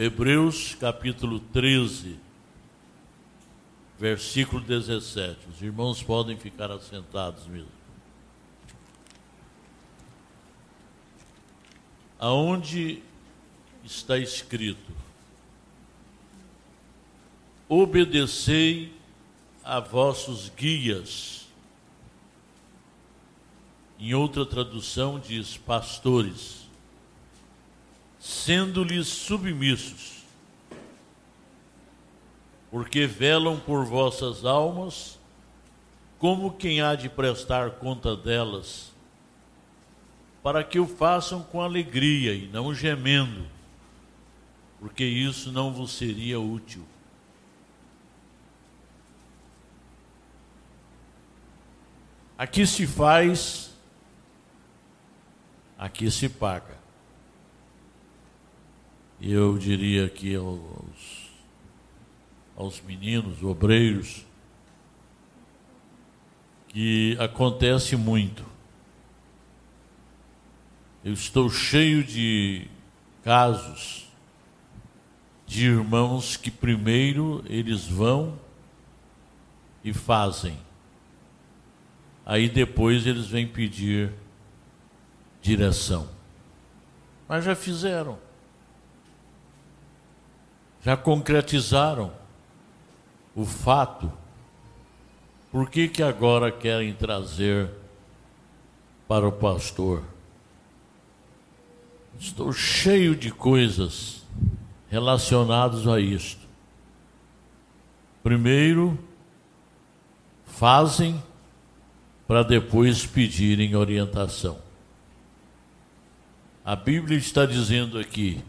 Hebreus capítulo 13, versículo 17. Os irmãos podem ficar assentados mesmo. Aonde está escrito: Obedecei a vossos guias. Em outra tradução diz pastores sendo-lhes submissos, porque velam por vossas almas, como quem há de prestar conta delas, para que o façam com alegria e não gemendo, porque isso não vos seria útil. Aqui se faz, aqui se paga eu diria que aos, aos meninos, obreiros, que acontece muito. Eu estou cheio de casos de irmãos que primeiro eles vão e fazem. Aí depois eles vêm pedir direção. Mas já fizeram já concretizaram o fato, por que, que agora querem trazer para o pastor? Estou cheio de coisas relacionadas a isto. Primeiro, fazem para depois pedirem orientação. A Bíblia está dizendo aqui: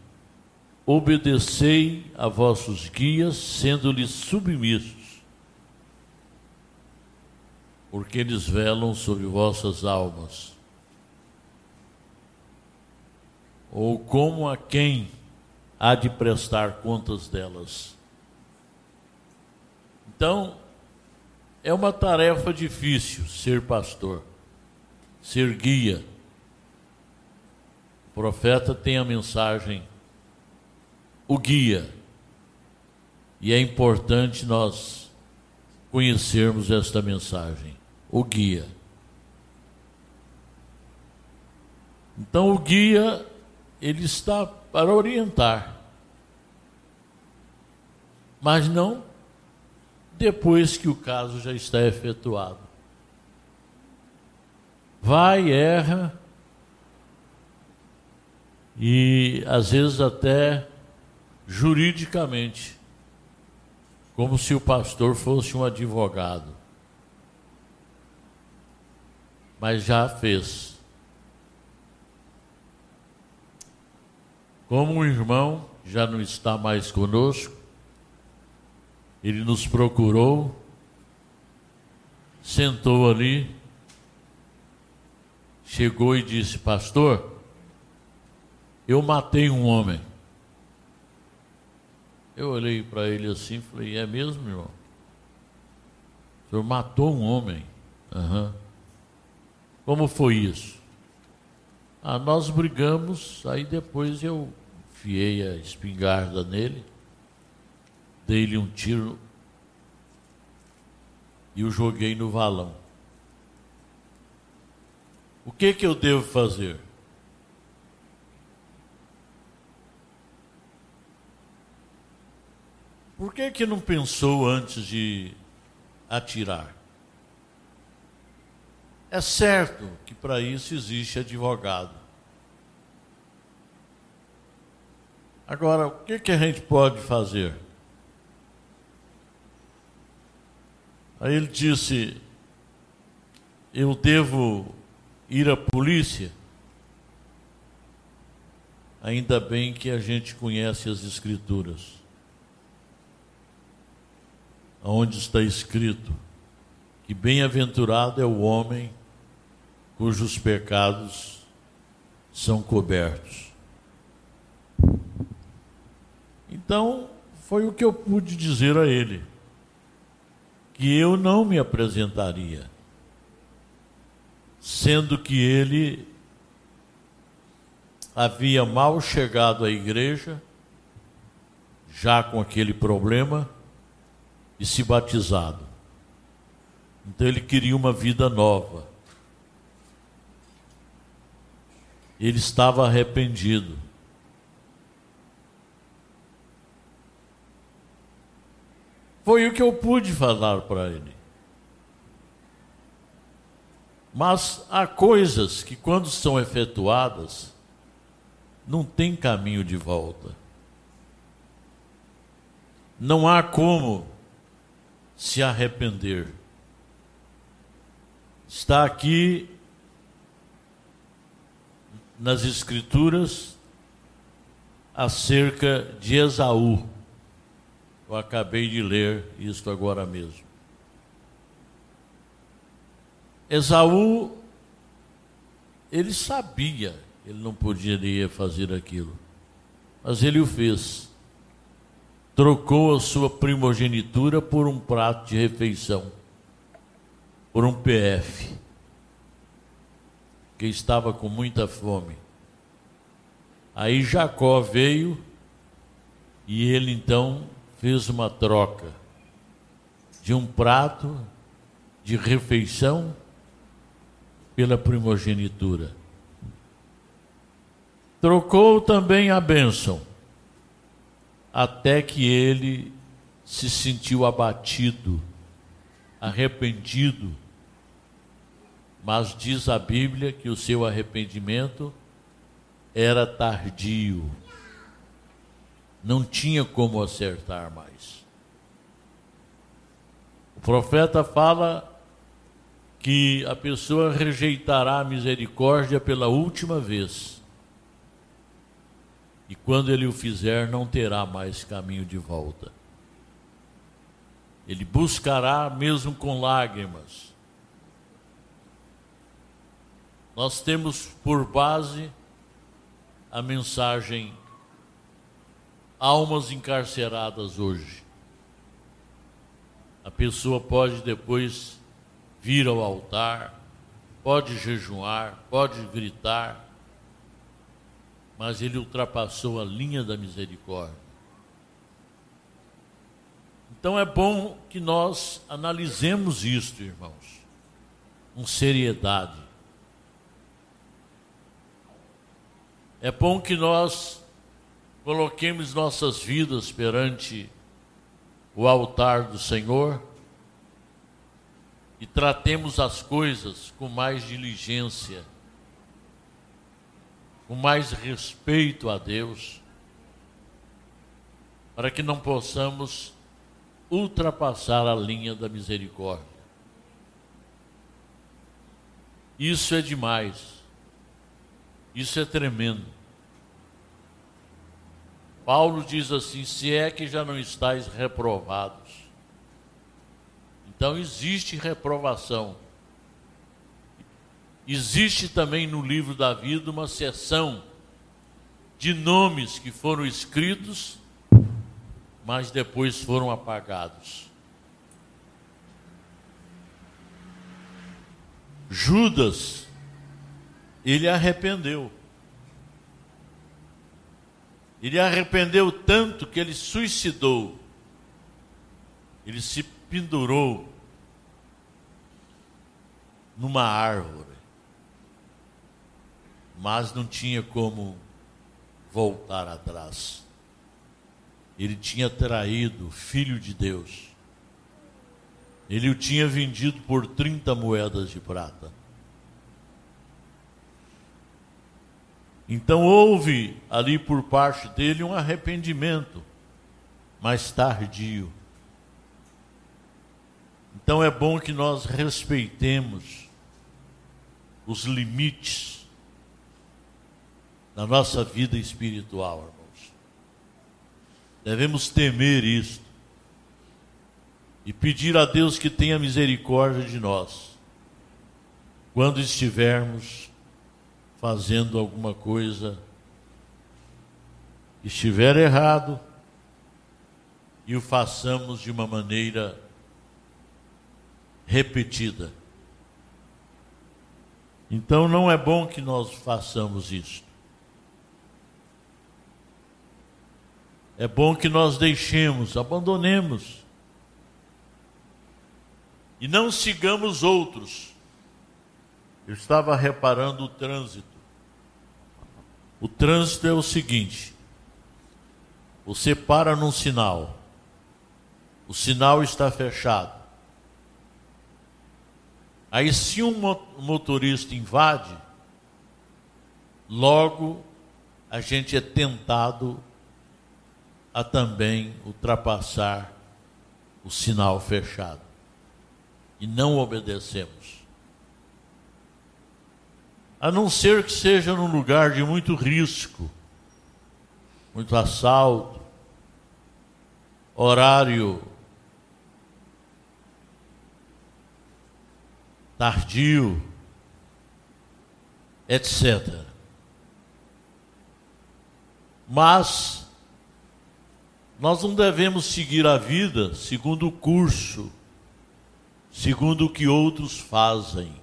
obedecei a vossos guias, sendo-lhes submissos, porque eles velam sobre vossas almas. Ou como a quem há de prestar contas delas. Então, é uma tarefa difícil ser pastor, ser guia. O profeta tem a mensagem o guia. E é importante nós conhecermos esta mensagem, o guia. Então o guia ele está para orientar. Mas não depois que o caso já está efetuado. Vai, erra, e às vezes até juridicamente, como se o pastor fosse um advogado. Mas já fez. Como um irmão já não está mais conosco, ele nos procurou, sentou ali, chegou e disse: Pastor, eu matei um homem. Eu olhei para ele assim e falei, é mesmo, irmão? O senhor matou um homem. Uhum. Como foi isso? Ah, nós brigamos, aí depois eu fiei a espingarda nele, dei-lhe um tiro e o joguei no valão. O que que eu devo fazer? Por que, que não pensou antes de atirar? É certo que para isso existe advogado. Agora, o que, que a gente pode fazer? Aí ele disse: Eu devo ir à polícia? Ainda bem que a gente conhece as Escrituras onde está escrito que bem-aventurado é o homem cujos pecados são cobertos. Então, foi o que eu pude dizer a ele, que eu não me apresentaria, sendo que ele havia mal chegado à igreja já com aquele problema e se batizado. Então ele queria uma vida nova. Ele estava arrependido. Foi o que eu pude falar para ele. Mas há coisas que, quando são efetuadas, não tem caminho de volta. Não há como se arrepender. Está aqui nas Escrituras acerca de Esaú. Eu acabei de ler isto agora mesmo. Esaú, ele sabia que ele não poderia fazer aquilo, mas ele o fez. Trocou a sua primogenitura por um prato de refeição, por um PF, que estava com muita fome. Aí Jacó veio e ele então fez uma troca de um prato de refeição pela primogenitura. Trocou também a bênção, até que ele se sentiu abatido, arrependido. Mas diz a Bíblia que o seu arrependimento era tardio não tinha como acertar mais. O profeta fala que a pessoa rejeitará a misericórdia pela última vez. E quando ele o fizer, não terá mais caminho de volta. Ele buscará mesmo com lágrimas. Nós temos por base a mensagem almas encarceradas hoje. A pessoa pode depois vir ao altar, pode jejuar, pode gritar, mas ele ultrapassou a linha da misericórdia. Então é bom que nós analisemos isto, irmãos, com seriedade. É bom que nós coloquemos nossas vidas perante o altar do Senhor e tratemos as coisas com mais diligência, com mais respeito a Deus, para que não possamos ultrapassar a linha da misericórdia. Isso é demais. Isso é tremendo. Paulo diz assim: se é que já não estáis reprovados. Então existe reprovação. Existe também no livro da vida uma seção de nomes que foram escritos, mas depois foram apagados. Judas, ele arrependeu. Ele arrependeu tanto que ele suicidou. Ele se pendurou numa árvore. Mas não tinha como voltar atrás. Ele tinha traído o filho de Deus. Ele o tinha vendido por 30 moedas de prata. Então houve ali por parte dele um arrependimento, mas tardio. Então é bom que nós respeitemos os limites da nossa vida espiritual, irmãos. Devemos temer isto e pedir a Deus que tenha misericórdia de nós quando estivermos fazendo alguma coisa estiver errado e o façamos de uma maneira repetida. Então não é bom que nós façamos isso. É bom que nós deixemos, abandonemos e não sigamos outros. Eu estava reparando o trânsito. O trânsito é o seguinte: você para num sinal, o sinal está fechado. Aí, se um motorista invade, logo a gente é tentado a também ultrapassar o sinal fechado. E não obedecemos. A não ser que seja num lugar de muito risco, muito assalto, horário tardio, etc. Mas nós não devemos seguir a vida segundo o curso, segundo o que outros fazem.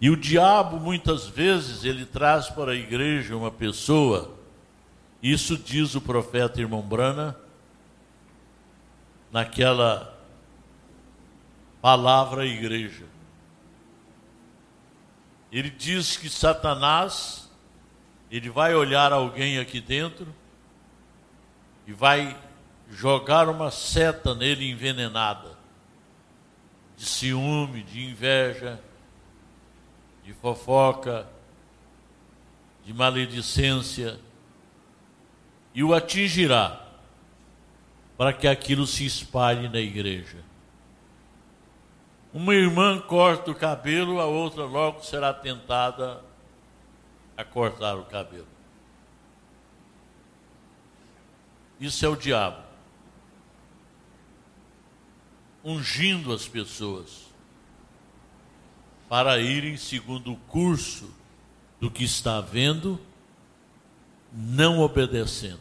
E o diabo, muitas vezes, ele traz para a igreja uma pessoa, isso diz o profeta irmão Brana, naquela palavra à igreja. Ele diz que Satanás, ele vai olhar alguém aqui dentro e vai jogar uma seta nele envenenada, de ciúme, de inveja, de fofoca, de maledicência, e o atingirá para que aquilo se espalhe na igreja. Uma irmã corta o cabelo, a outra logo será tentada a cortar o cabelo. Isso é o diabo. Ungindo as pessoas para irem segundo o curso do que está vendo, não obedecendo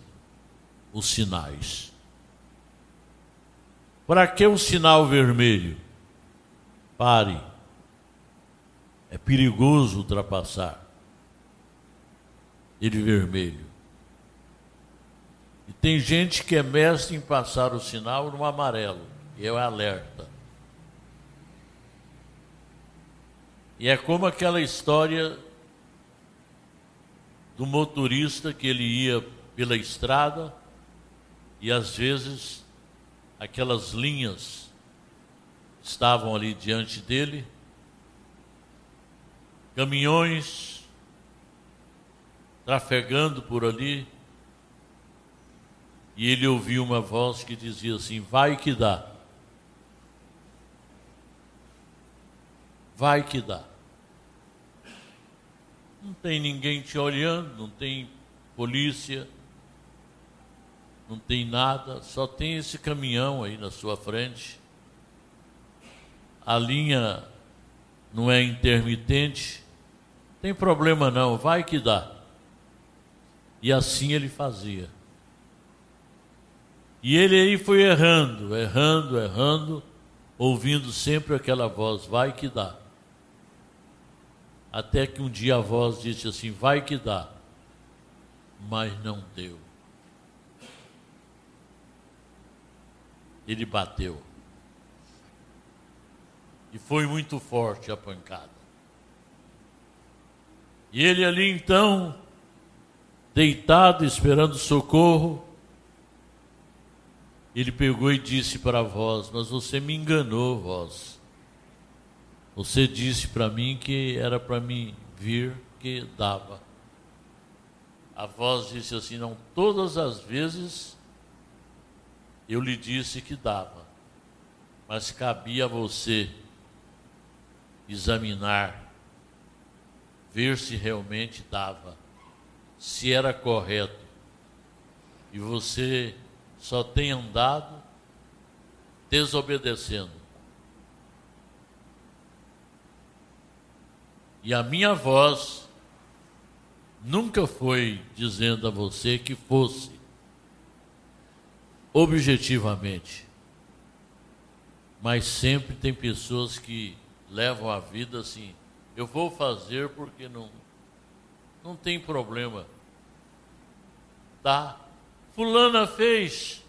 os sinais. Para que o sinal vermelho? Pare. É perigoso ultrapassar. Ele vermelho. Tem gente que é mestre em passar o sinal no amarelo, e é alerta. E é como aquela história do motorista que ele ia pela estrada e às vezes aquelas linhas estavam ali diante dele, caminhões trafegando por ali, e ele ouviu uma voz que dizia assim: Vai que dá. Vai que dá. Não tem ninguém te olhando, não tem polícia, não tem nada, só tem esse caminhão aí na sua frente a linha não é intermitente, tem problema não, vai que dá. E assim ele fazia. E ele aí foi errando, errando, errando, ouvindo sempre aquela voz: vai que dá. Até que um dia a voz disse assim: vai que dá. Mas não deu. Ele bateu. E foi muito forte a pancada. E ele ali então, deitado, esperando socorro, ele pegou e disse para voz: Mas você me enganou, voz. Você disse para mim que era para mim vir, que dava. A voz disse assim: Não, todas as vezes eu lhe disse que dava, mas cabia a você examinar, ver se realmente dava, se era correto. E você só tem andado desobedecendo. E a minha voz nunca foi dizendo a você que fosse objetivamente. Mas sempre tem pessoas que levam a vida assim. Eu vou fazer porque não, não tem problema. Tá? Fulana fez.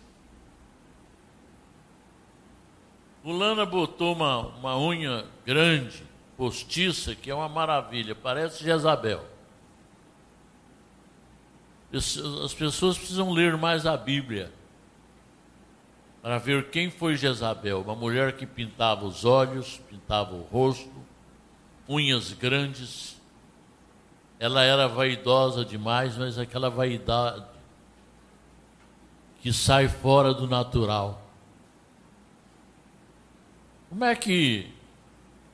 Fulana botou uma, uma unha grande, postiça, que é uma maravilha, parece Jezabel. As pessoas precisam ler mais a Bíblia para ver quem foi Jezabel, uma mulher que pintava os olhos, pintava o rosto, unhas grandes. Ela era vaidosa demais, mas aquela vaidade que sai fora do natural. Como é que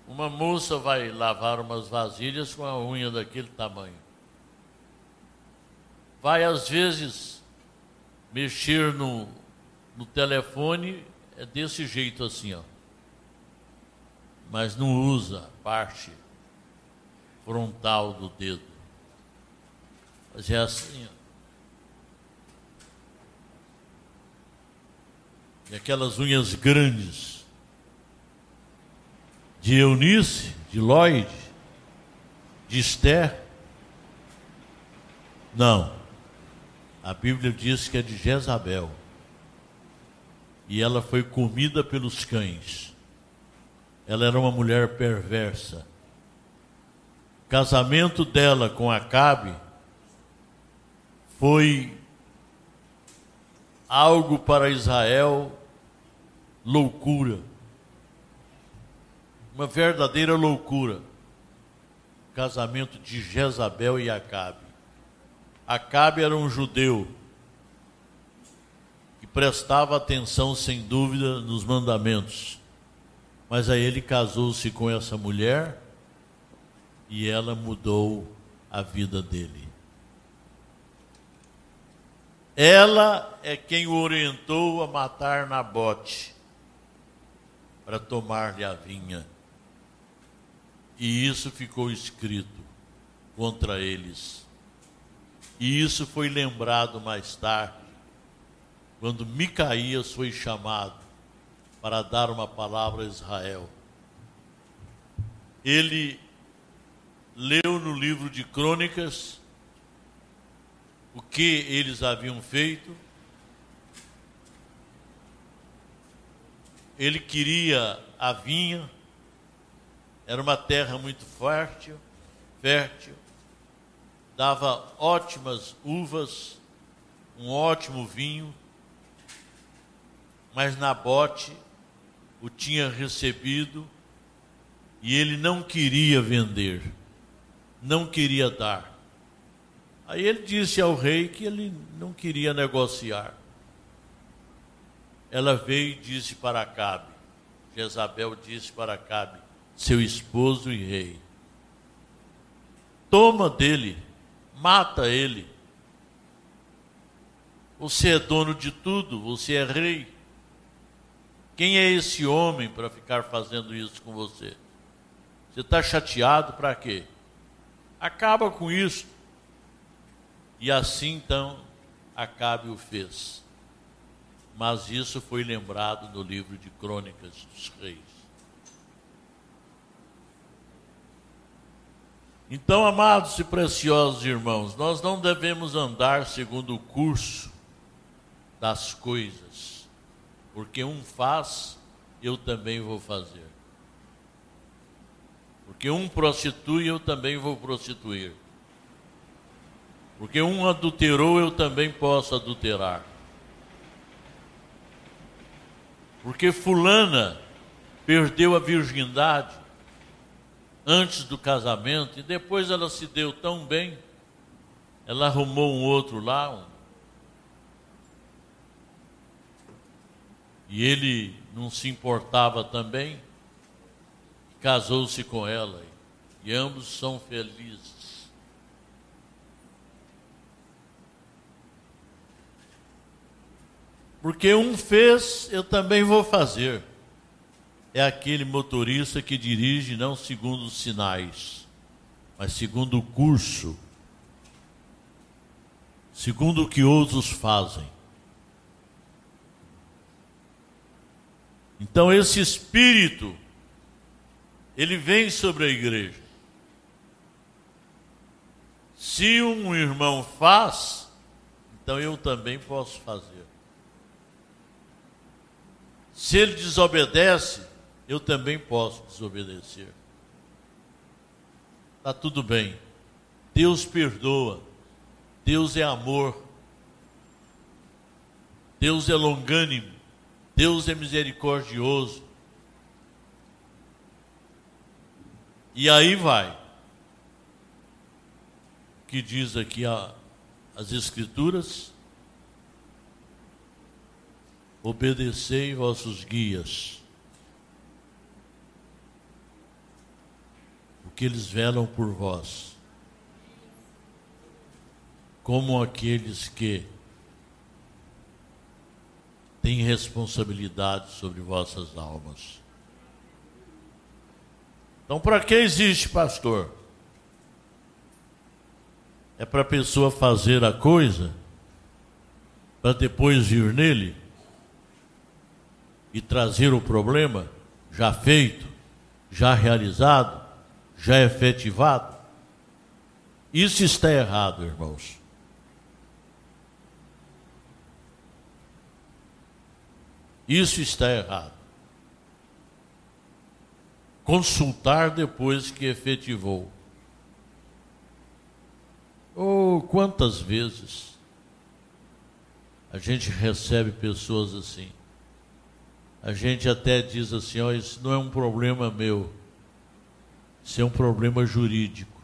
uma moça vai lavar umas vasilhas com a unha daquele tamanho? Vai às vezes mexer no, no telefone é desse jeito assim, ó. Mas não usa a parte frontal do dedo. Mas é assim, ó. E aquelas unhas grandes de Eunice, de Lloyd, de Esther. Não. A Bíblia diz que é de Jezabel e ela foi comida pelos cães. Ela era uma mulher perversa. O casamento dela com Acabe foi algo para Israel loucura. Uma verdadeira loucura. Casamento de Jezabel e Acabe. Acabe era um judeu prestava atenção, sem dúvida, nos mandamentos. Mas aí ele casou-se com essa mulher e ela mudou a vida dele. Ela é quem o orientou a matar Nabote para tomar-lhe a vinha. E isso ficou escrito contra eles. E isso foi lembrado mais tarde quando Micaías foi chamado para dar uma palavra a Israel. Ele leu no livro de Crônicas o que eles haviam feito. Ele queria a vinha, era uma terra muito fértil, fértil, dava ótimas uvas, um ótimo vinho, mas Nabote o tinha recebido e ele não queria vender, não queria dar. Aí ele disse ao rei que ele não queria negociar. Ela veio e disse para Acabe, Jezabel disse para Acabe, seu esposo e rei, toma dele, mata ele. Você é dono de tudo, você é rei. Quem é esse homem para ficar fazendo isso com você? Você está chateado para quê? Acaba com isso. E assim então Acabe o fez. Mas isso foi lembrado no livro de Crônicas dos Reis. Então, amados e preciosos irmãos, nós não devemos andar segundo o curso das coisas porque um faz, eu também vou fazer. Porque um prostitui, eu também vou prostituir. Porque um adulterou, eu também posso adulterar. Porque Fulana perdeu a virgindade antes do casamento e depois ela se deu tão bem, ela arrumou um outro lá, um E ele não se importava também, casou-se com ela, e ambos são felizes. Porque um fez, eu também vou fazer. É aquele motorista que dirige não segundo os sinais, mas segundo o curso, segundo o que outros fazem. Então esse espírito ele vem sobre a igreja. Se um irmão faz, então eu também posso fazer. Se ele desobedece, eu também posso desobedecer. Está tudo bem. Deus perdoa. Deus é amor. Deus é longânimo. Deus é misericordioso. E aí vai. Que diz aqui a, as Escrituras: obedecei vossos guias, porque eles velam por vós, como aqueles que têm responsabilidade sobre vossas almas. Então, para que existe pastor? É para a pessoa fazer a coisa, para depois vir nele e trazer o problema já feito, já realizado, já efetivado. Isso está errado, irmãos. Isso está errado. Consultar depois que efetivou. Oh, quantas vezes a gente recebe pessoas assim a gente até diz assim: ó, isso não é um problema meu, isso é um problema jurídico.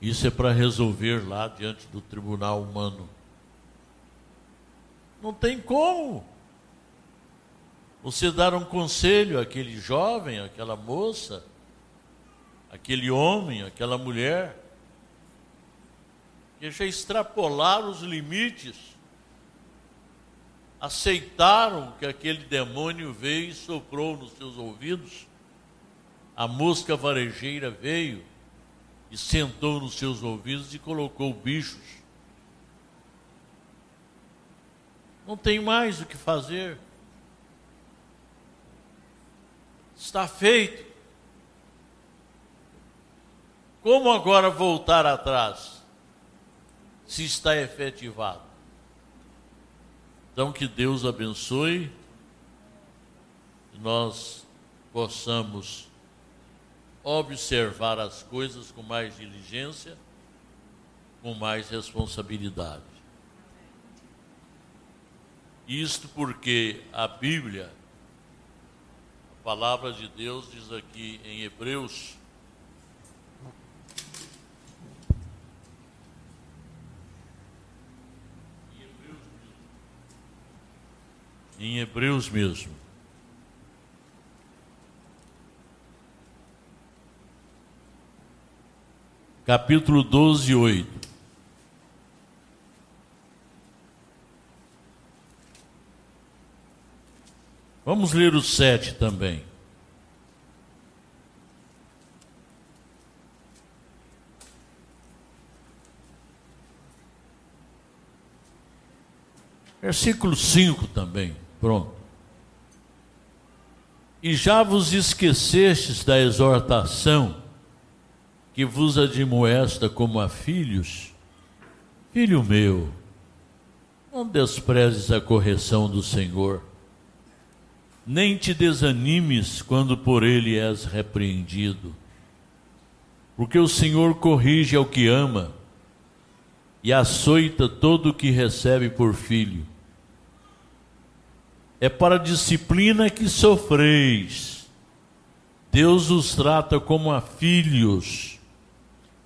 Isso é para resolver lá diante do tribunal humano. Não tem como. Você dar um conselho àquele jovem, àquela moça, aquele homem, aquela mulher, que já extrapolaram os limites aceitaram que aquele demônio veio e soprou nos seus ouvidos, a mosca varejeira veio e sentou nos seus ouvidos e colocou bichos. Não tem mais o que fazer. Está feito. Como agora voltar atrás? Se está efetivado. Então, que Deus abençoe, nós possamos observar as coisas com mais diligência, com mais responsabilidade. Isto porque a Bíblia, a palavra de Deus diz aqui em Hebreus em Hebreus mesmo. Capítulo 12, 8. Vamos ler o 7 também. Versículo 5 também. Pronto. E já vos esquecestes da exortação que vos admoesta como a filhos? Filho meu, não desprezes a correção do Senhor, nem te desanimes quando por ele és repreendido. Porque o Senhor corrige ao que ama e açoita todo o que recebe por filho é para a disciplina que sofreis. Deus os trata como a filhos.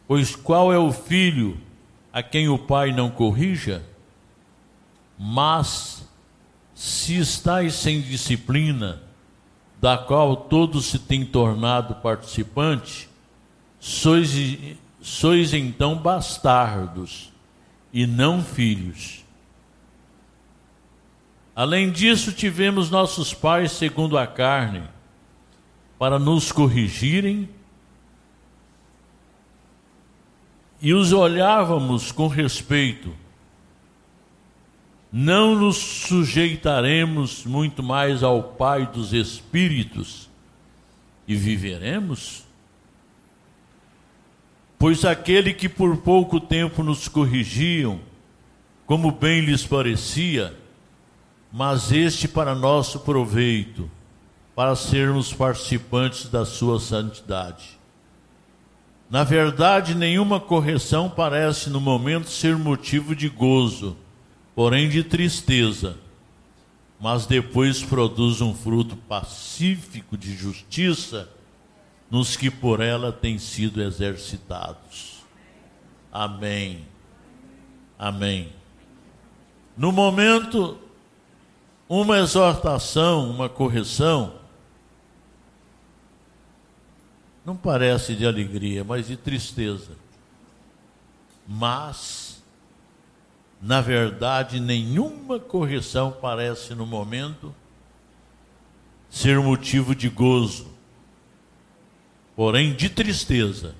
Pois qual é o filho a quem o pai não corrija? Mas, se estáis sem disciplina, da qual todos se têm tornado participante, sois, sois então bastardos e não filhos. Além disso, tivemos nossos pais segundo a carne, para nos corrigirem, e os olhávamos com respeito. Não nos sujeitaremos muito mais ao Pai dos Espíritos e viveremos? Pois aquele que por pouco tempo nos corrigiam, como bem lhes parecia, mas este para nosso proveito, para sermos participantes da sua santidade. Na verdade, nenhuma correção parece no momento ser motivo de gozo, porém de tristeza, mas depois produz um fruto pacífico de justiça nos que por ela têm sido exercitados. Amém. Amém. No momento, uma exortação, uma correção, não parece de alegria, mas de tristeza. Mas, na verdade, nenhuma correção parece no momento ser motivo de gozo, porém de tristeza.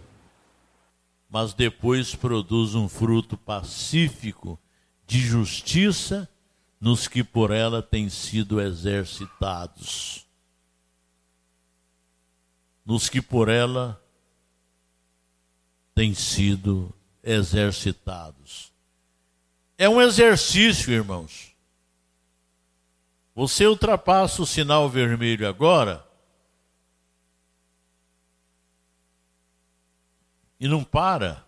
Mas depois produz um fruto pacífico de justiça nos que por ela têm sido exercitados nos que por ela têm sido exercitados. É um exercício, irmãos. Você ultrapassa o sinal vermelho agora e não para.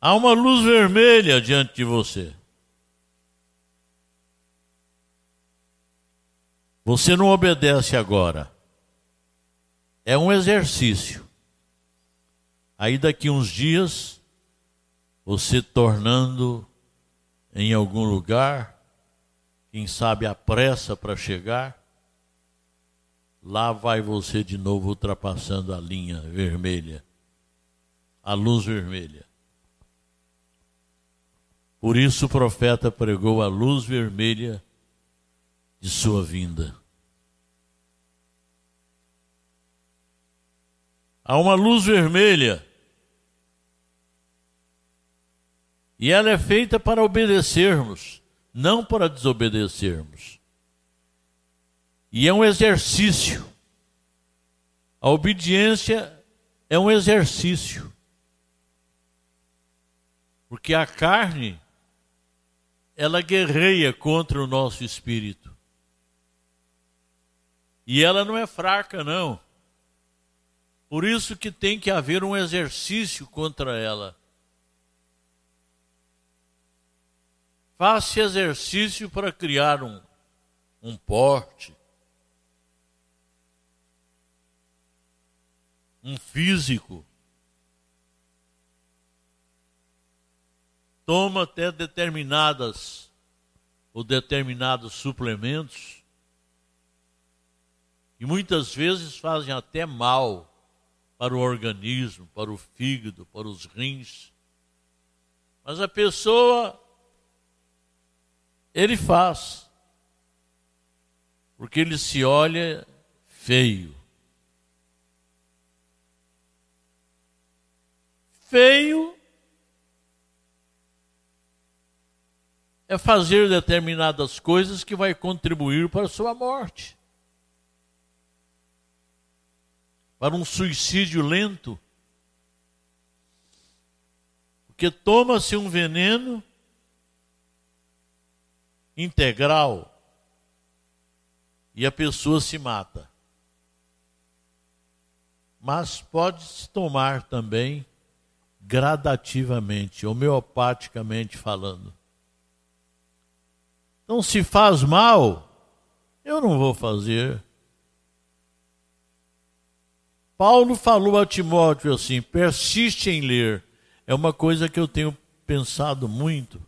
Há uma luz vermelha diante de você. Você não obedece agora. É um exercício. Aí daqui uns dias, você tornando em algum lugar, quem sabe a pressa para chegar, lá vai você de novo ultrapassando a linha vermelha, a luz vermelha. Por isso o profeta pregou a luz vermelha de sua vinda. Há uma luz vermelha. E ela é feita para obedecermos, não para desobedecermos. E é um exercício. A obediência é um exercício. Porque a carne, ela guerreia contra o nosso espírito. E ela não é fraca, não. Por isso que tem que haver um exercício contra ela. Faça exercício para criar um, um porte, um físico. Toma até determinadas ou determinados suplementos e muitas vezes fazem até mal para o organismo, para o fígado, para os rins. Mas a pessoa, ele faz, porque ele se olha feio. Feio é fazer determinadas coisas que vai contribuir para a sua morte. Para um suicídio lento. Porque toma-se um veneno integral e a pessoa se mata. Mas pode-se tomar também gradativamente, homeopaticamente falando. Então, se faz mal, eu não vou fazer. Paulo falou a Timóteo assim: persiste em ler. É uma coisa que eu tenho pensado muito,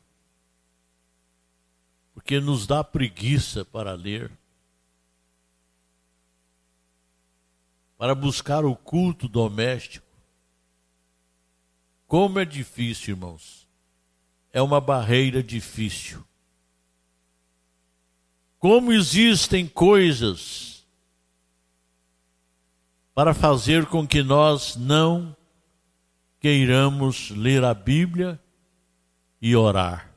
porque nos dá preguiça para ler, para buscar o culto doméstico. Como é difícil, irmãos. É uma barreira difícil. Como existem coisas para fazer com que nós não queiramos ler a Bíblia e orar.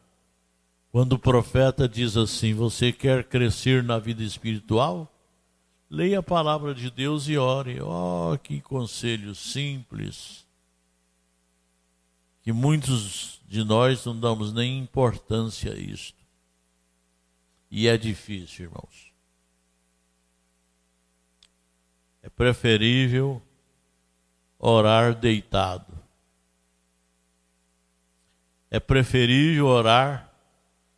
Quando o profeta diz assim: Você quer crescer na vida espiritual? leia a palavra de Deus e ore. Oh, que conselho simples. Que muitos de nós não damos nem importância a isto. E é difícil, irmãos. É preferível orar deitado. É preferível orar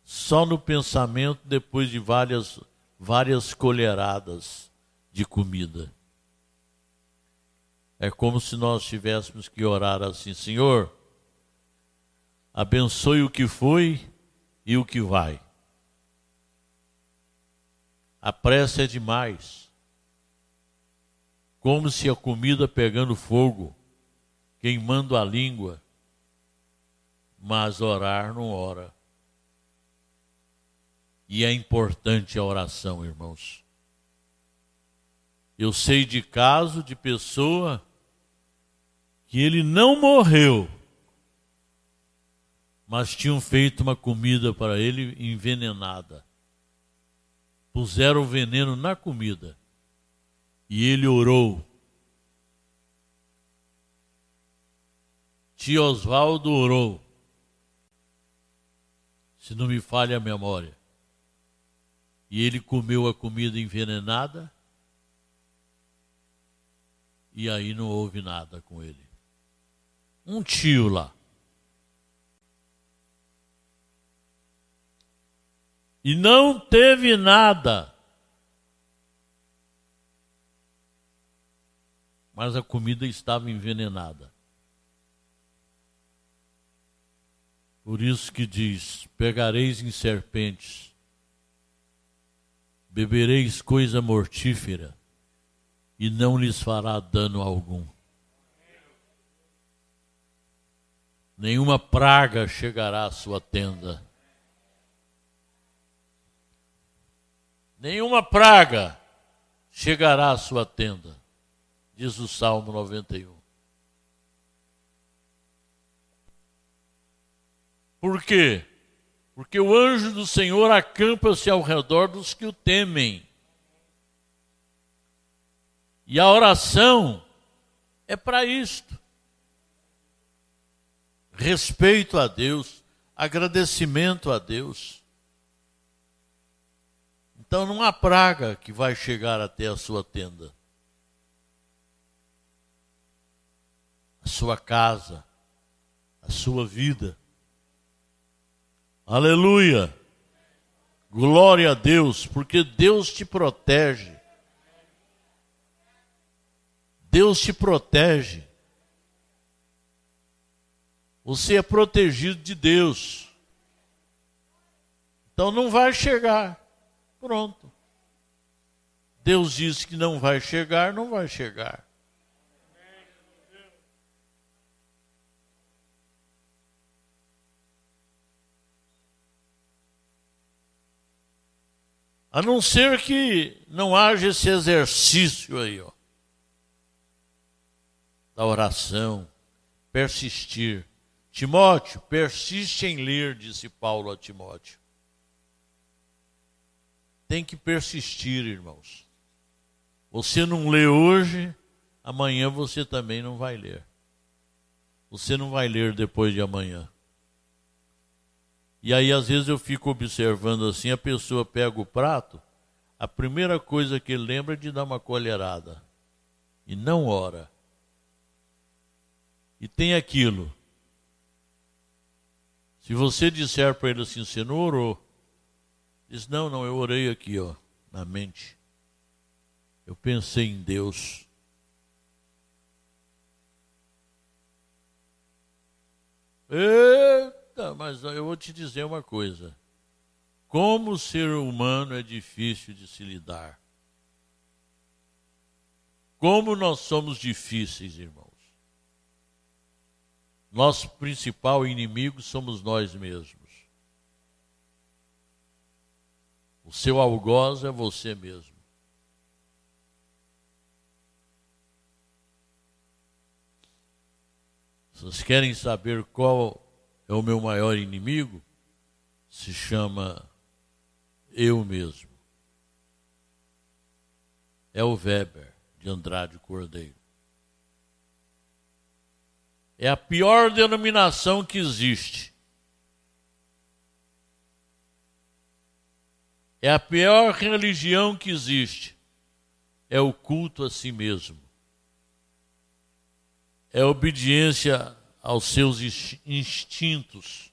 só no pensamento depois de várias, várias colheradas de comida. É como se nós tivéssemos que orar assim: Senhor, abençoe o que foi e o que vai. A pressa é demais. Como se a comida pegando fogo, queimando a língua, mas orar não ora. E é importante a oração, irmãos. Eu sei de caso de pessoa que ele não morreu, mas tinham feito uma comida para ele envenenada. Puseram veneno na comida e ele orou. Tio Oswaldo orou, se não me falha a memória. E ele comeu a comida envenenada e aí não houve nada com ele. Um tio lá. E não teve nada. Mas a comida estava envenenada. Por isso que diz: pegareis em serpentes, bebereis coisa mortífera, e não lhes fará dano algum. Nenhuma praga chegará à sua tenda. Nenhuma praga chegará à sua tenda, diz o Salmo 91. Por quê? Porque o anjo do Senhor acampa-se ao redor dos que o temem e a oração é para isto. Respeito a Deus, agradecimento a Deus. Então não há praga que vai chegar até a sua tenda. A sua casa, a sua vida. Aleluia! Glória a Deus, porque Deus te protege. Deus te protege. Você é protegido de Deus. Então não vai chegar. Pronto. Deus disse que não vai chegar, não vai chegar. A não ser que não haja esse exercício aí, ó da oração, persistir. Timóteo, persiste em ler, disse Paulo a Timóteo. Tem que persistir, irmãos. Você não lê hoje, amanhã você também não vai ler. Você não vai ler depois de amanhã. E aí, às vezes, eu fico observando assim: a pessoa pega o prato, a primeira coisa que ele lembra é de dar uma colherada. E não ora e tem aquilo. Se você disser para ele assim, você não orou, diz, não, não, eu orei aqui, ó, na mente. Eu pensei em Deus. Eita, mas eu vou te dizer uma coisa. Como o ser humano é difícil de se lidar. Como nós somos difíceis, irmão. Nosso principal inimigo somos nós mesmos. O seu algoz é você mesmo. Vocês querem saber qual é o meu maior inimigo? Se chama eu mesmo. é o Weber de Andrade Cordeiro. É a pior denominação que existe. É a pior religião que existe. É o culto a si mesmo. É a obediência aos seus instintos.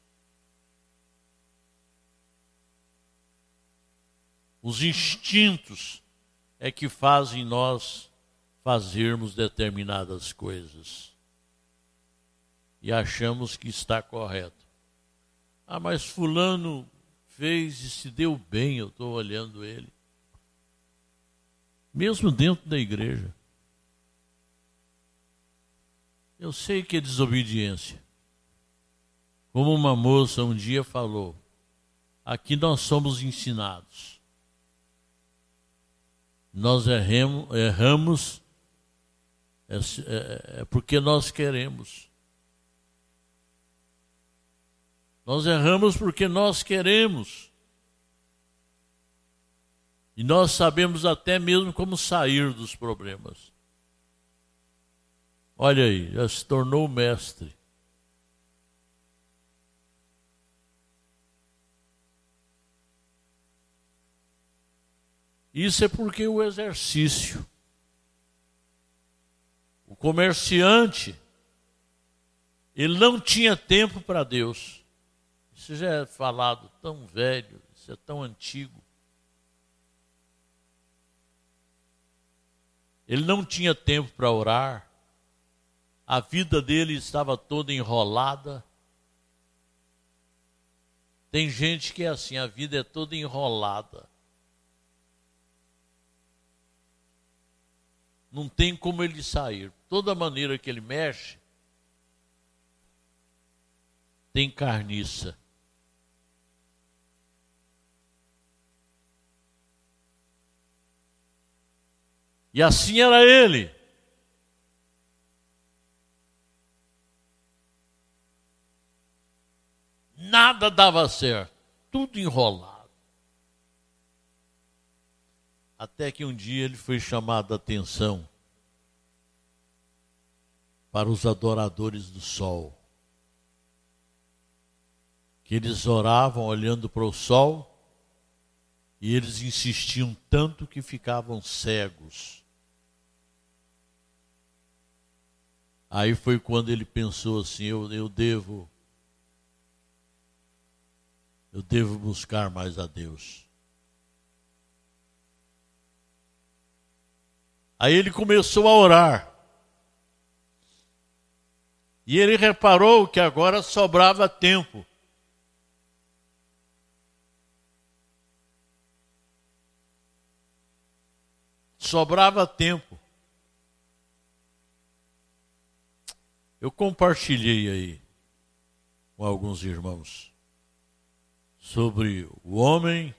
Os instintos é que fazem nós fazermos determinadas coisas. E achamos que está correto. Ah, mas Fulano fez e se deu bem, eu estou olhando ele. Mesmo dentro da igreja. Eu sei que é desobediência. Como uma moça um dia falou, aqui nós somos ensinados. Nós erremos, erramos é, é, é porque nós queremos. Nós erramos porque nós queremos. E nós sabemos até mesmo como sair dos problemas. Olha aí, já se tornou mestre. Isso é porque o exercício, o comerciante, ele não tinha tempo para Deus. Isso já é falado tão velho, isso é tão antigo. Ele não tinha tempo para orar, a vida dele estava toda enrolada. Tem gente que é assim, a vida é toda enrolada. não tem como ele sair. Toda maneira que ele mexe, tem carniça. E assim era ele. Nada dava certo, tudo enrolado. Até que um dia ele foi chamado a atenção para os adoradores do sol. Que eles oravam olhando para o sol e eles insistiam tanto que ficavam cegos. Aí foi quando ele pensou assim: eu, eu devo, eu devo buscar mais a Deus. Aí ele começou a orar. E ele reparou que agora sobrava tempo. Sobrava tempo. Eu compartilhei aí com alguns irmãos sobre o homem,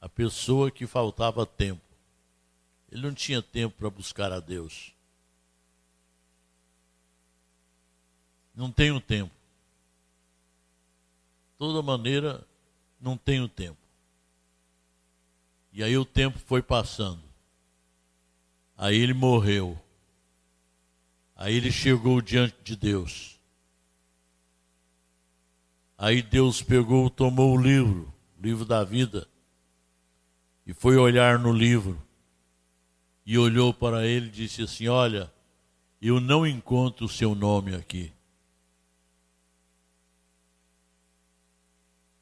a pessoa que faltava tempo. Ele não tinha tempo para buscar a Deus. Não tenho tempo. Toda maneira, não tenho tempo. E aí o tempo foi passando. Aí ele morreu. Aí ele chegou diante de Deus. Aí Deus pegou, tomou o livro, o livro da vida, e foi olhar no livro e olhou para ele e disse assim: Olha, eu não encontro o seu nome aqui.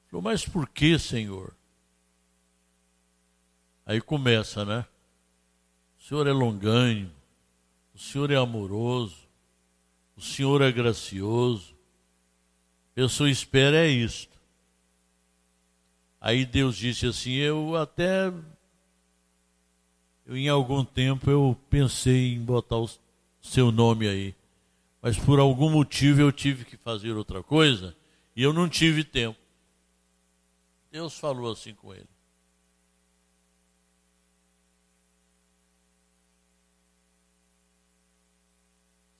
Falou, mas por que, Senhor? Aí começa, né? O Senhor é longânimo, o Senhor é amoroso, o Senhor é gracioso. Pessoa espera é isto. Aí Deus disse assim: Eu até eu, em algum tempo eu pensei em botar o seu nome aí, mas por algum motivo eu tive que fazer outra coisa e eu não tive tempo. Deus falou assim com ele.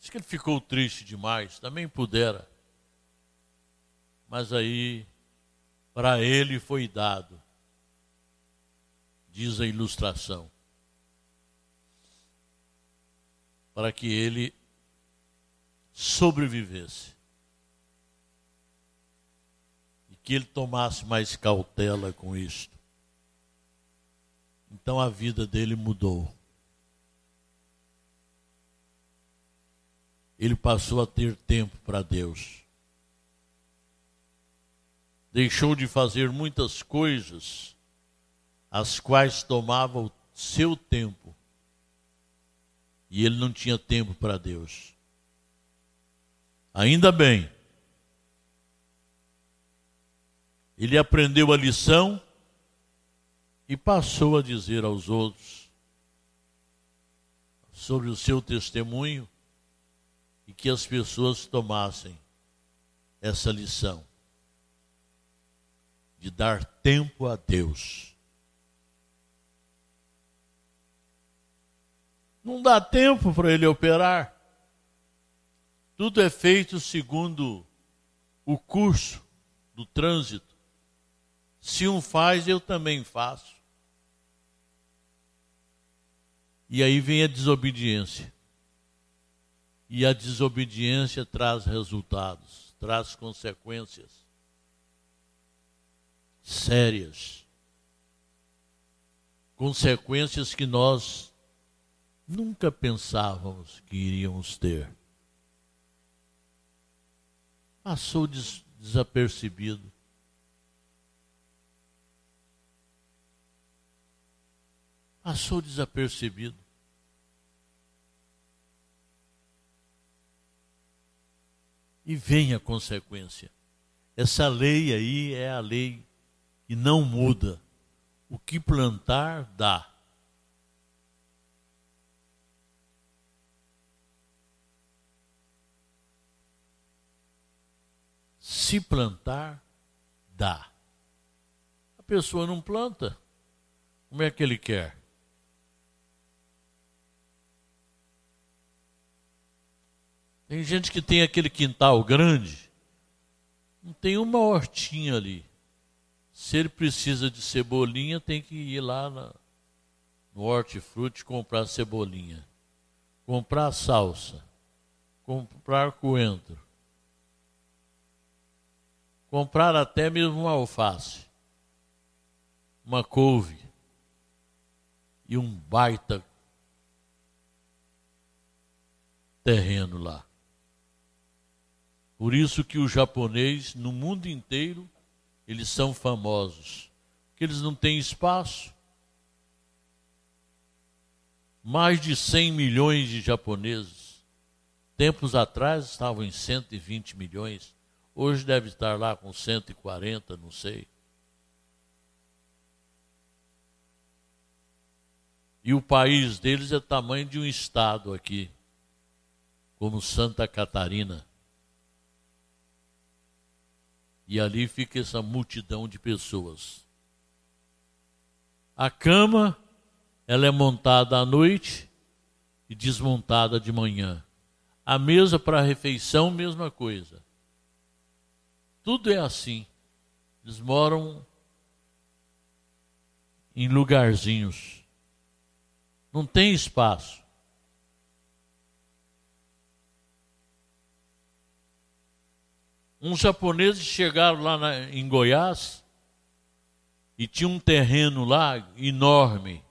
Diz que ele ficou triste demais, também pudera. Mas aí, para ele foi dado, diz a ilustração para que ele sobrevivesse. E que ele tomasse mais cautela com isto. Então a vida dele mudou. Ele passou a ter tempo para Deus. Deixou de fazer muitas coisas, as quais tomavam o seu tempo. E ele não tinha tempo para Deus. Ainda bem. Ele aprendeu a lição e passou a dizer aos outros sobre o seu testemunho e que as pessoas tomassem essa lição de dar tempo a Deus. Não dá tempo para ele operar. Tudo é feito segundo o curso do trânsito. Se um faz, eu também faço. E aí vem a desobediência. E a desobediência traz resultados, traz consequências sérias. Consequências que nós nunca pensávamos que iríamos ter. Passou des desapercebido. passou desapercebido. E vem a consequência. Essa lei aí é a lei que não muda. O que plantar, dá. Se plantar, dá. A pessoa não planta, como é que ele quer? Tem gente que tem aquele quintal grande, não tem uma hortinha ali. Se ele precisa de cebolinha, tem que ir lá na, no hortifruti comprar cebolinha, comprar salsa, comprar coentro, comprar até mesmo uma alface, uma couve. E um baita terreno lá. Por isso que o japonês, no mundo inteiro, eles são famosos. Porque eles não têm espaço. Mais de 100 milhões de japoneses. Tempos atrás estavam em 120 milhões. Hoje deve estar lá com 140, não sei. E o país deles é tamanho de um estado aqui, como Santa Catarina. E ali fica essa multidão de pessoas. A cama, ela é montada à noite e desmontada de manhã. A mesa para a refeição, mesma coisa. Tudo é assim. Eles moram em lugarzinhos. Não tem espaço. Uns japoneses chegaram lá na, em Goiás e tinha um terreno lá enorme,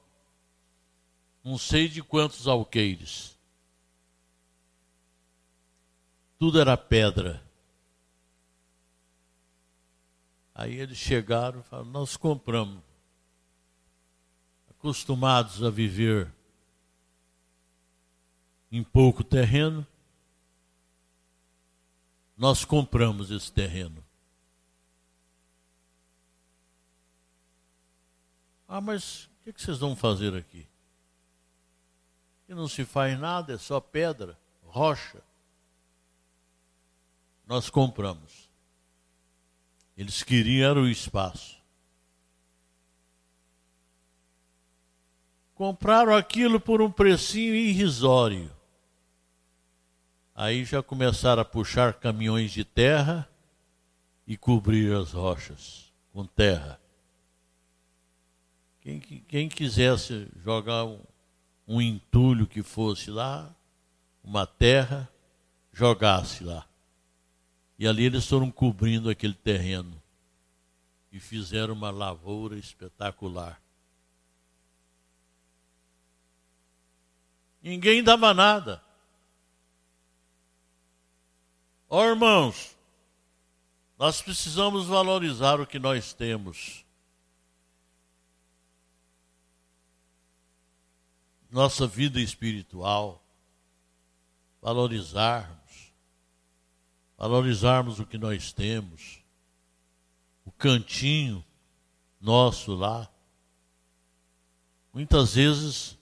não sei de quantos alqueires. Tudo era pedra. Aí eles chegaram e falaram: Nós compramos. Acostumados a viver em pouco terreno, nós compramos esse terreno. Ah, mas o que, vocês vão fazer aqui? E não se faz nada, é só pedra, rocha. Nós compramos. Eles queriam o espaço. Compraram aquilo por um precinho irrisório. Aí já começaram a puxar caminhões de terra e cobrir as rochas com terra. Quem, quem quisesse jogar um, um entulho que fosse lá, uma terra, jogasse lá. E ali eles foram cobrindo aquele terreno e fizeram uma lavoura espetacular. Ninguém dava nada. Ó oh, irmãos, nós precisamos valorizar o que nós temos. Nossa vida espiritual, valorizarmos, valorizarmos o que nós temos, o cantinho nosso lá. Muitas vezes,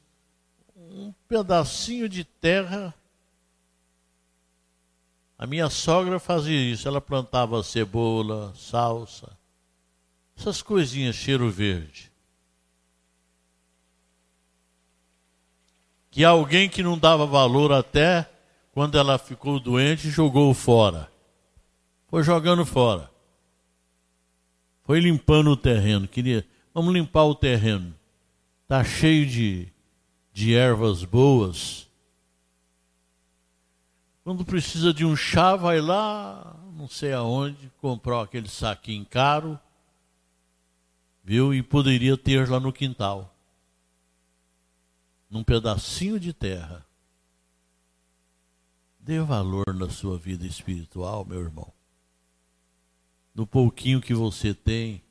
um pedacinho de terra a minha sogra fazia isso, ela plantava cebola, salsa, essas coisinhas cheiro verde. Que alguém que não dava valor até quando ela ficou doente jogou fora. Foi jogando fora. Foi limpando o terreno. Queria, vamos limpar o terreno. Tá cheio de, de ervas boas quando precisa de um chá, vai lá, não sei aonde, comprou aquele saquinho caro, viu? E poderia ter lá no quintal, num pedacinho de terra. Dê valor na sua vida espiritual, meu irmão. No pouquinho que você tem,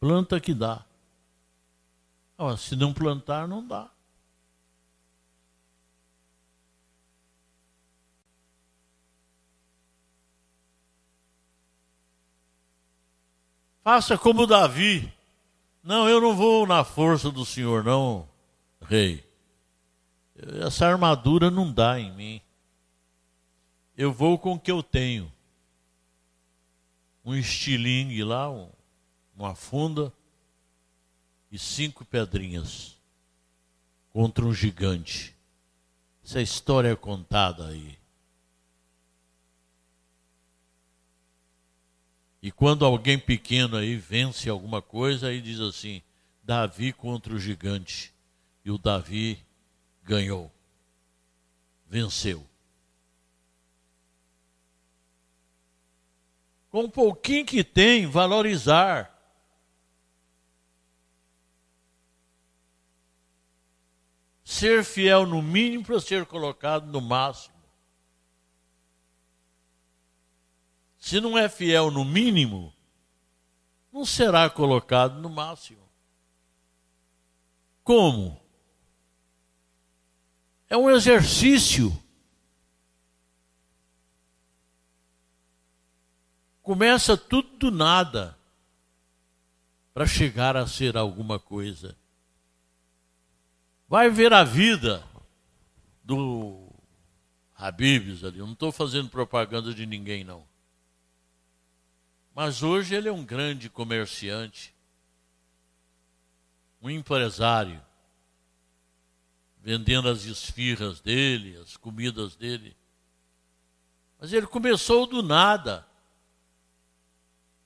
planta que dá. Se não plantar, não dá. Faça como Davi. Não, eu não vou na força do Senhor, não, rei. Essa armadura não dá em mim. Eu vou com o que eu tenho. Um estilingue lá, um, uma funda e cinco pedrinhas contra um gigante. Essa história é contada aí. E quando alguém pequeno aí vence alguma coisa, aí diz assim: Davi contra o gigante. E o Davi ganhou. Venceu. Com o pouquinho que tem, valorizar. Ser fiel no mínimo para ser colocado no máximo. Se não é fiel no mínimo, não será colocado no máximo. Como? É um exercício. Começa tudo do nada para chegar a ser alguma coisa. Vai ver a vida do Habibs ali. Eu não estou fazendo propaganda de ninguém, não. Mas hoje ele é um grande comerciante, um empresário, vendendo as esfirras dele, as comidas dele. Mas ele começou do nada.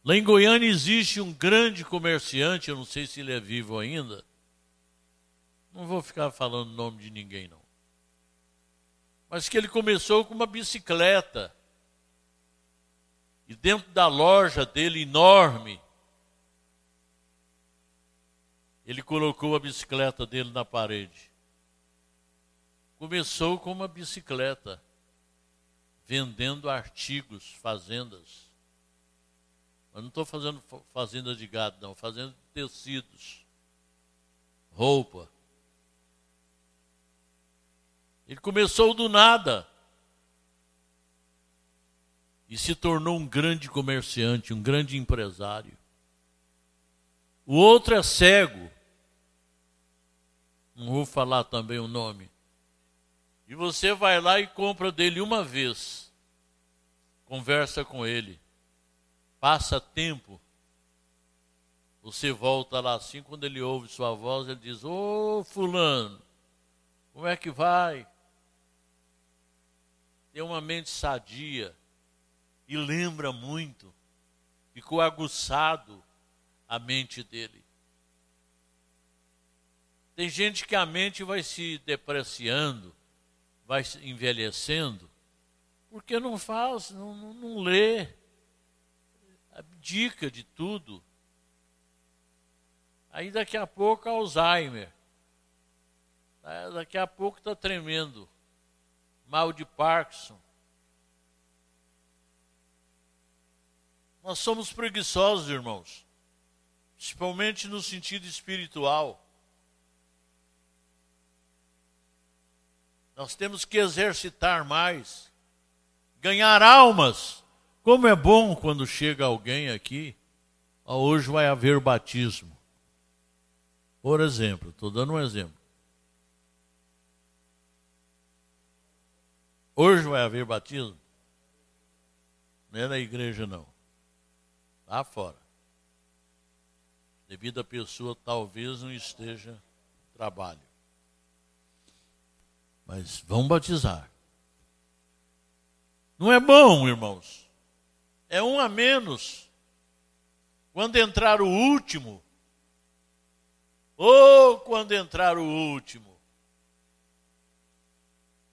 Lá em Goiânia existe um grande comerciante, eu não sei se ele é vivo ainda. Não vou ficar falando o nome de ninguém, não. Mas que ele começou com uma bicicleta. E dentro da loja dele, enorme, ele colocou a bicicleta dele na parede. Começou com uma bicicleta, vendendo artigos, fazendas. Mas não estou fazendo fazenda de gado, não, fazendo tecidos, roupa. Ele começou do nada e se tornou um grande comerciante, um grande empresário. O outro é cego, não vou falar também o nome. E você vai lá e compra dele uma vez, conversa com ele, passa tempo, você volta lá assim, quando ele ouve sua voz, ele diz: Ô oh, Fulano, como é que vai? Tem uma mente sadia e lembra muito, ficou aguçado a mente dele. Tem gente que a mente vai se depreciando, vai envelhecendo, porque não faz, não, não, não lê, abdica de tudo. Aí daqui a pouco Alzheimer. Daqui a pouco está tremendo. Mal de Parkinson. Nós somos preguiçosos, irmãos. Principalmente no sentido espiritual. Nós temos que exercitar mais. Ganhar almas. Como é bom quando chega alguém aqui. Hoje vai haver batismo. Por exemplo, estou dando um exemplo. Hoje vai haver batismo? Não é na igreja, não. Lá fora. Devido a pessoa talvez não esteja trabalho. Mas vão batizar. Não é bom, irmãos. É um a menos. Quando entrar o último, ou quando entrar o último,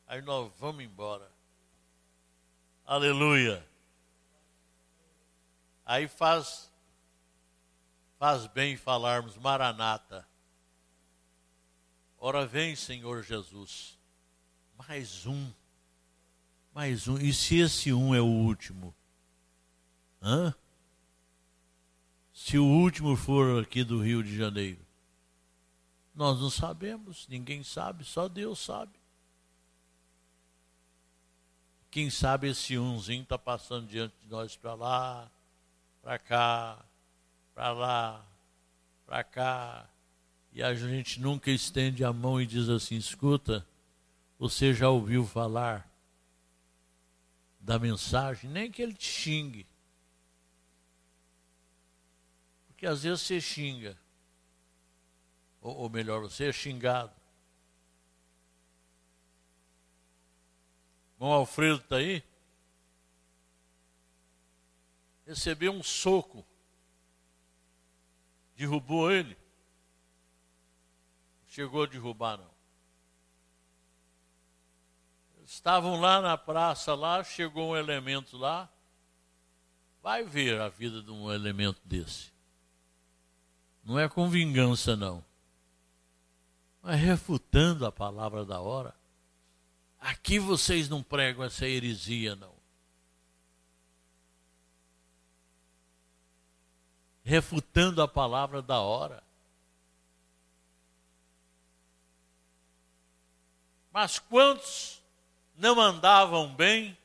aí nós vamos embora. Aleluia. Aí faz faz bem falarmos Maranata. Ora vem, Senhor Jesus. Mais um. Mais um. E se esse um é o último? Hã? Se o último for aqui do Rio de Janeiro? Nós não sabemos, ninguém sabe, só Deus sabe. Quem sabe esse umzinho está passando diante de nós para lá, para cá, para lá, para cá. E a gente nunca estende a mão e diz assim: escuta, você já ouviu falar da mensagem? Nem que ele te xingue. Porque às vezes você xinga ou, ou melhor, você é xingado. Irmão Alfredo está aí? Recebeu um soco. Derrubou ele. Chegou a derrubar, não. Estavam lá na praça, lá, chegou um elemento lá. Vai ver a vida de um elemento desse. Não é com vingança, não mas refutando a palavra da hora. Aqui vocês não pregam essa heresia, não. Refutando a palavra da hora. Mas quantos não andavam bem,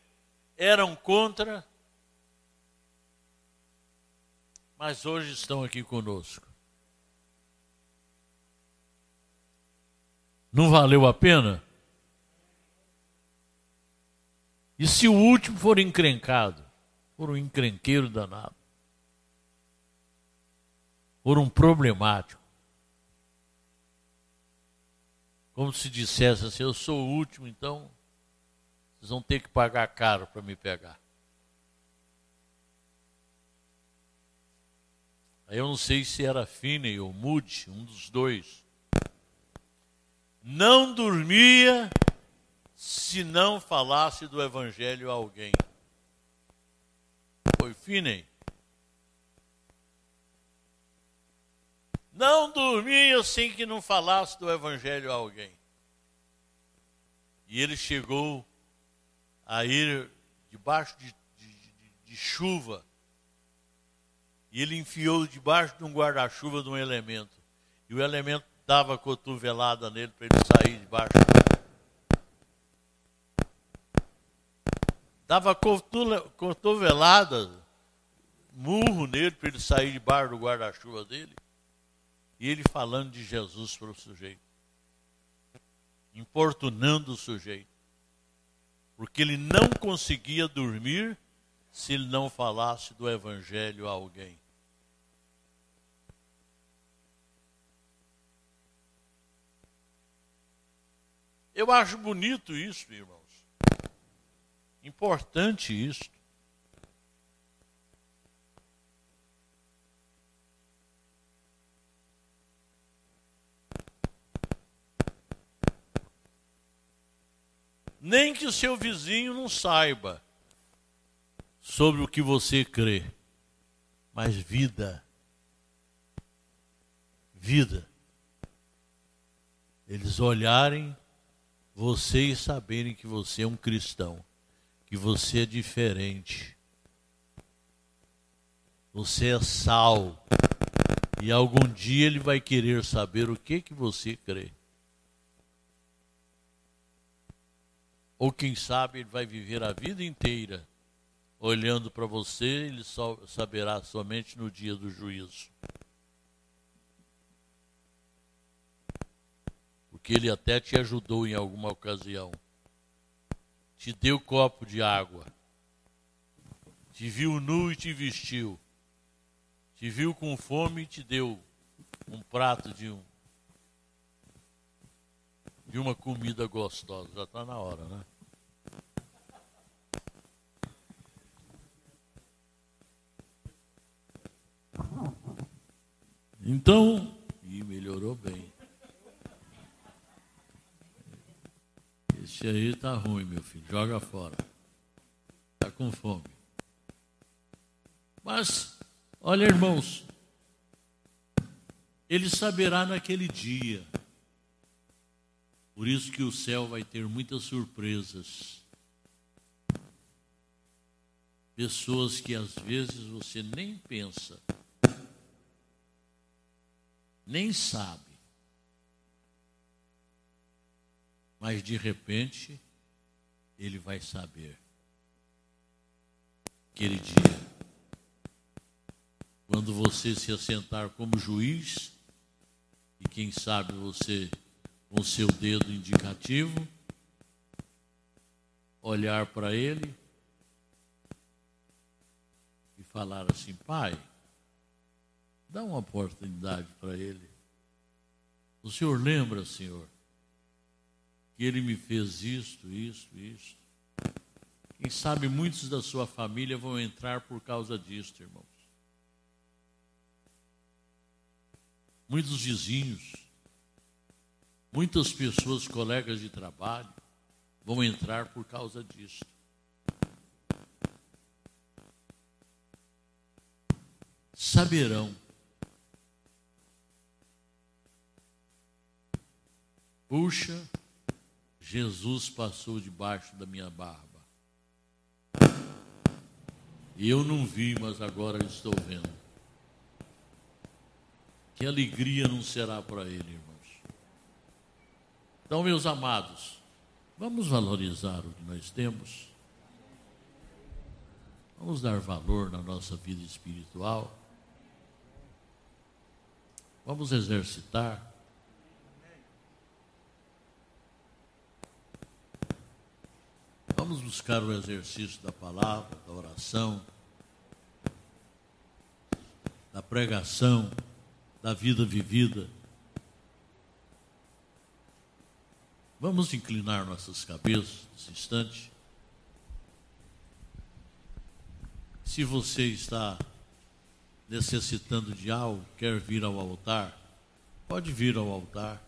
eram contra, mas hoje estão aqui conosco. Não valeu a pena? E se o último for encrencado, for um encrenqueiro danado, for um problemático, como se dissesse assim, eu sou o último, então vocês vão ter que pagar caro para me pegar. Aí eu não sei se era Finney ou Moody, um dos dois não dormia se não falasse do Evangelho a alguém. Foi Finney. Não dormia sem que não falasse do Evangelho a alguém. E ele chegou a ir debaixo de, de, de, de chuva. E ele enfiou debaixo de um guarda-chuva de um elemento. E o elemento dava cotovelada nele para ele sair de baixo. Dava cotovelada, murro nele para ele sair de baixo do guarda-chuva dele. E ele falando de Jesus para o sujeito. Importunando o sujeito. Porque ele não conseguia dormir se ele não falasse do evangelho a alguém. Eu acho bonito isso, irmãos. Importante isso. Nem que o seu vizinho não saiba sobre o que você crê. Mas vida. Vida. Eles olharem você e saberem que você é um cristão, que você é diferente. Você é sal. E algum dia ele vai querer saber o que que você crê. Ou quem sabe ele vai viver a vida inteira olhando para você, ele só saberá somente no dia do juízo. Porque ele até te ajudou em alguma ocasião. Te deu copo de água. Te viu nu e te vestiu. Te viu com fome e te deu um prato de um de uma comida gostosa. Já está na hora, né? Então, e melhorou bem. Esse aí tá ruim, meu filho. Joga fora. Tá com fome. Mas, olha, irmãos, ele saberá naquele dia. Por isso que o céu vai ter muitas surpresas. Pessoas que às vezes você nem pensa nem sabe. Mas de repente, ele vai saber. Aquele dia, quando você se assentar como juiz, e quem sabe você, com seu dedo indicativo, olhar para ele e falar assim: Pai, Dá uma oportunidade para ele. O senhor lembra, senhor, que ele me fez isto, isto, isto. Quem sabe muitos da sua família vão entrar por causa disto, irmãos. Muitos vizinhos, muitas pessoas, colegas de trabalho, vão entrar por causa disto. Saberão Puxa, Jesus passou debaixo da minha barba. E eu não vi, mas agora estou vendo. Que alegria não será para ele, irmãos. Então, meus amados, vamos valorizar o que nós temos. Vamos dar valor na nossa vida espiritual. Vamos exercitar Vamos buscar o exercício da palavra, da oração, da pregação, da vida vivida. Vamos inclinar nossas cabeças nesse instante. Se você está necessitando de algo, quer vir ao altar, pode vir ao altar.